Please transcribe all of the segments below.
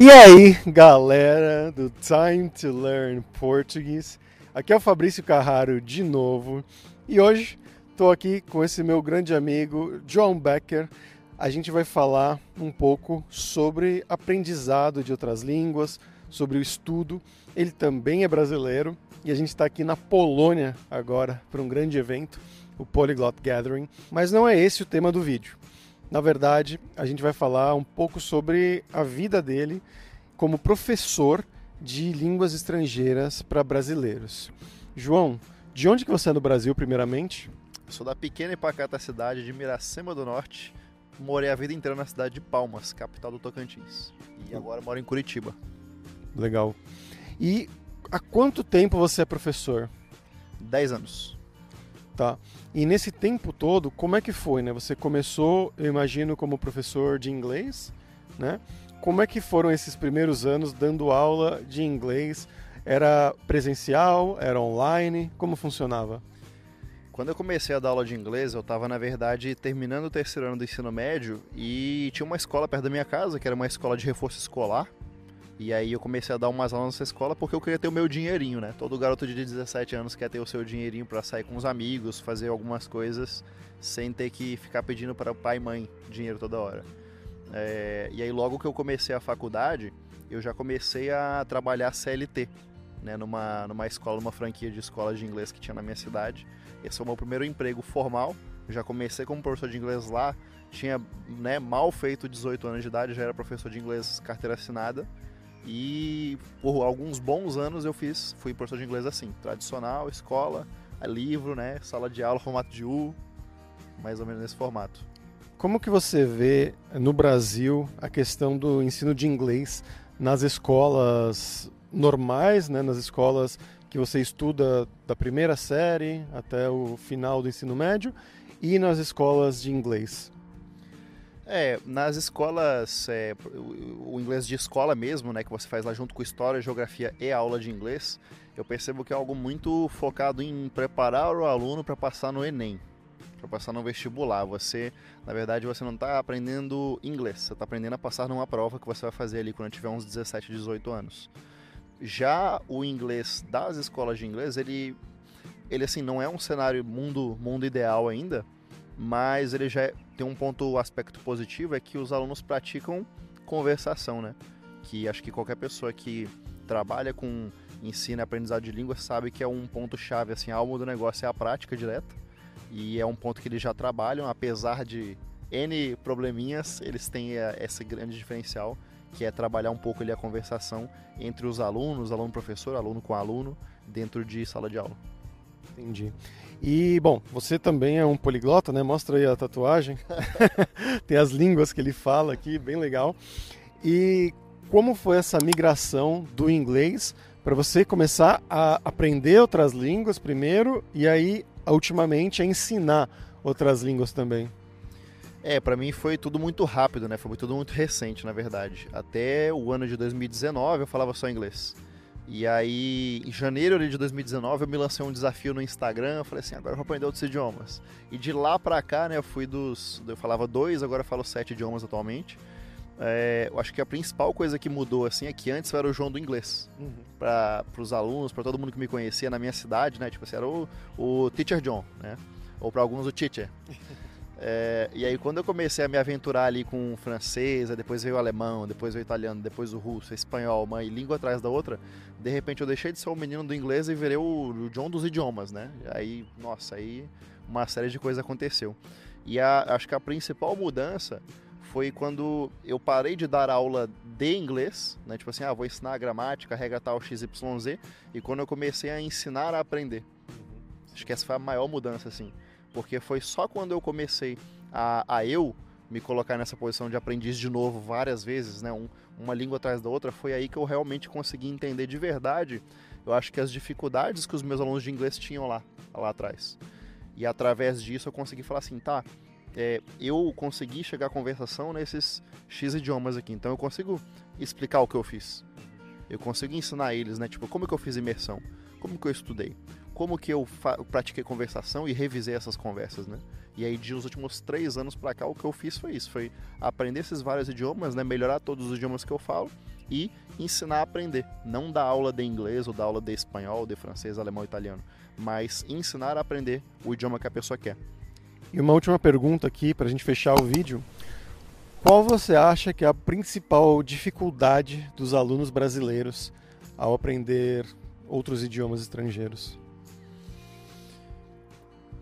E aí, galera do Time to Learn Português. Aqui é o Fabrício Carraro de novo. E hoje estou aqui com esse meu grande amigo John Becker. A gente vai falar um pouco sobre aprendizado de outras línguas, sobre o estudo. Ele também é brasileiro e a gente está aqui na Polônia agora para um grande evento, o Polyglot Gathering. Mas não é esse o tema do vídeo. Na verdade, a gente vai falar um pouco sobre a vida dele como professor de línguas estrangeiras para brasileiros. João, de onde que você é no Brasil, primeiramente? Sou da pequena e pacata cidade de Miracema do Norte. Morei a vida inteira na cidade de Palmas, capital do Tocantins. E agora moro em Curitiba. Legal. E há quanto tempo você é professor? Dez anos. Tá. E nesse tempo todo, como é que foi, né? Você começou, eu imagino, como professor de inglês, né? Como é que foram esses primeiros anos dando aula de inglês? Era presencial? Era online? Como funcionava? Quando eu comecei a dar aula de inglês, eu estava, na verdade, terminando o terceiro ano do ensino médio e tinha uma escola perto da minha casa, que era uma escola de reforço escolar, e aí eu comecei a dar umas aulas nessa escola porque eu queria ter o meu dinheirinho, né? Todo garoto de 17 anos quer ter o seu dinheirinho para sair com os amigos, fazer algumas coisas sem ter que ficar pedindo para pai e mãe dinheiro toda hora. É, e aí logo que eu comecei a faculdade, eu já comecei a trabalhar CLT, né? Numa, numa escola, numa franquia de escola de inglês que tinha na minha cidade. Esse foi o meu primeiro emprego formal. Eu já comecei como professor de inglês lá, tinha né, mal feito 18 anos de idade, já era professor de inglês carteira assinada. E por alguns bons anos eu fiz, fui professor de inglês assim, tradicional, escola, livro, né, sala de aula, formato de U, mais ou menos nesse formato. Como que você vê no Brasil a questão do ensino de inglês nas escolas normais, né, nas escolas que você estuda da primeira série até o final do ensino médio e nas escolas de inglês? É, nas escolas, é, o inglês de escola mesmo, né, que você faz lá junto com história, geografia e aula de inglês, eu percebo que é algo muito focado em preparar o aluno para passar no Enem, para passar no vestibular. Você, na verdade, você não está aprendendo inglês, você está aprendendo a passar numa prova que você vai fazer ali quando tiver uns 17, 18 anos. Já o inglês das escolas de inglês, ele, ele assim, não é um cenário mundo, mundo ideal ainda, mas ele já é, tem um ponto, aspecto positivo é que os alunos praticam conversação, né? Que acho que qualquer pessoa que trabalha com ensino e aprendizado de língua sabe que é um ponto chave, assim, a alma do negócio é a prática direta e é um ponto que eles já trabalham, apesar de N probleminhas, eles têm é, esse grande diferencial que é trabalhar um pouco ali a conversação entre os alunos, aluno-professor, aluno com aluno, dentro de sala de aula. Entendi. E, bom, você também é um poliglota, né? Mostra aí a tatuagem. Tem as línguas que ele fala aqui, bem legal. E como foi essa migração do inglês para você começar a aprender outras línguas primeiro e aí, ultimamente, a ensinar outras línguas também? É, para mim foi tudo muito rápido, né? Foi tudo muito recente, na verdade. Até o ano de 2019 eu falava só inglês. E aí, em janeiro de 2019, eu me lancei um desafio no Instagram. Eu falei assim: agora eu vou aprender outros idiomas. E de lá pra cá, né, eu fui dos. Eu falava dois, agora eu falo sete idiomas atualmente. É, eu acho que a principal coisa que mudou assim é que antes eu era o João do inglês. Uhum. Para os alunos, para todo mundo que me conhecia na minha cidade, né? Tipo assim, era o, o Teacher John, né? Ou para alguns o Teacher. É, e aí quando eu comecei a me aventurar ali com o francês, depois veio o alemão, depois veio o italiano, depois o russo, o espanhol, uma língua atrás da outra, de repente eu deixei de ser o menino do inglês e virei o, John dos idiomas, né? Aí, nossa, aí uma série de coisas aconteceu. E a, acho que a principal mudança foi quando eu parei de dar aula de inglês, né? Tipo assim, ah, vou ensinar a gramática, regra tal, XYZ, e quando eu comecei a ensinar a aprender. Acho que essa foi a maior mudança, assim porque foi só quando eu comecei a, a eu me colocar nessa posição de aprendiz de novo várias vezes, né, um, uma língua atrás da outra, foi aí que eu realmente consegui entender de verdade, eu acho que as dificuldades que os meus alunos de inglês tinham lá, lá atrás. E através disso eu consegui falar assim, tá, é, eu consegui chegar à conversação nesses X idiomas aqui, então eu consigo explicar o que eu fiz. Eu consigo ensinar eles, né, tipo, como que eu fiz imersão, como que eu estudei, como que eu pratiquei conversação e revisei essas conversas, né? E aí, de os últimos três anos para cá, o que eu fiz foi isso: foi aprender esses vários idiomas, né? Melhorar todos os idiomas que eu falo e ensinar a aprender. Não dar aula de inglês, ou dar aula de espanhol, de francês, alemão, italiano, mas ensinar a aprender o idioma que a pessoa quer. E uma última pergunta aqui para a gente fechar o vídeo. Qual você acha que é a principal dificuldade dos alunos brasileiros ao aprender outros idiomas estrangeiros?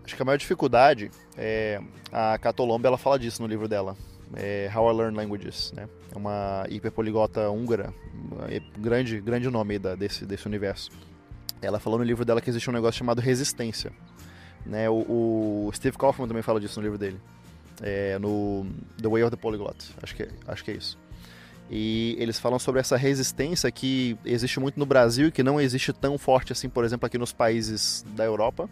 Acho que a maior dificuldade é a Catolombe, ela fala disso no livro dela, é How I Learn Languages, né? É uma hiperpoligota húngara, é grande, grande nome da, desse, desse universo. Ela falou no livro dela que existe um negócio chamado resistência, né? O, o Steve Kaufman também fala disso no livro dele, é, no The Way of the Polyglot, acho que, acho que é isso. E eles falam sobre essa resistência que existe muito no Brasil e que não existe tão forte assim, por exemplo, aqui nos países da Europa,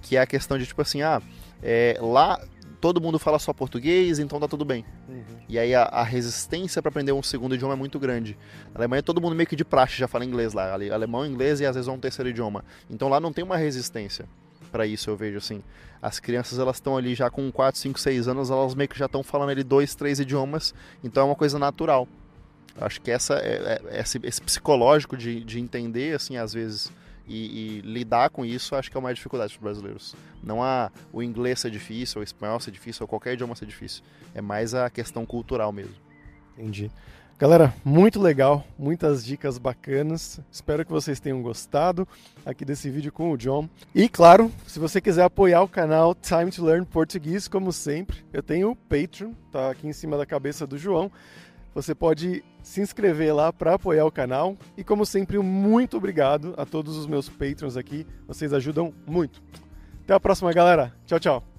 que é a questão de tipo assim, ah, é, lá todo mundo fala só português, então tá tudo bem. Uhum. E aí a, a resistência para aprender um segundo idioma é muito grande. Na Alemanha todo mundo meio que de praxe já fala inglês lá, alemão, inglês e às vezes um terceiro idioma. Então lá não tem uma resistência para isso, eu vejo assim. As crianças elas estão ali já com 4, 5, 6 anos, elas meio que já estão falando ali dois, três idiomas, então é uma coisa natural. Acho que essa é, é, esse, esse psicológico de, de entender assim às vezes e, e, lidar com isso acho que é uma dificuldade para os brasileiros. Não há o inglês ser difícil, o espanhol ser difícil, ou qualquer idioma ser difícil. É mais a questão cultural mesmo. Entendi. Galera, muito legal, muitas dicas bacanas. Espero que vocês tenham gostado aqui desse vídeo com o John. E claro, se você quiser apoiar o canal Time to Learn Português, como sempre, eu tenho o Patreon, tá aqui em cima da cabeça do João. Você pode se inscrever lá para apoiar o canal. E como sempre, muito obrigado a todos os meus patrons aqui. Vocês ajudam muito. Até a próxima, galera. Tchau, tchau.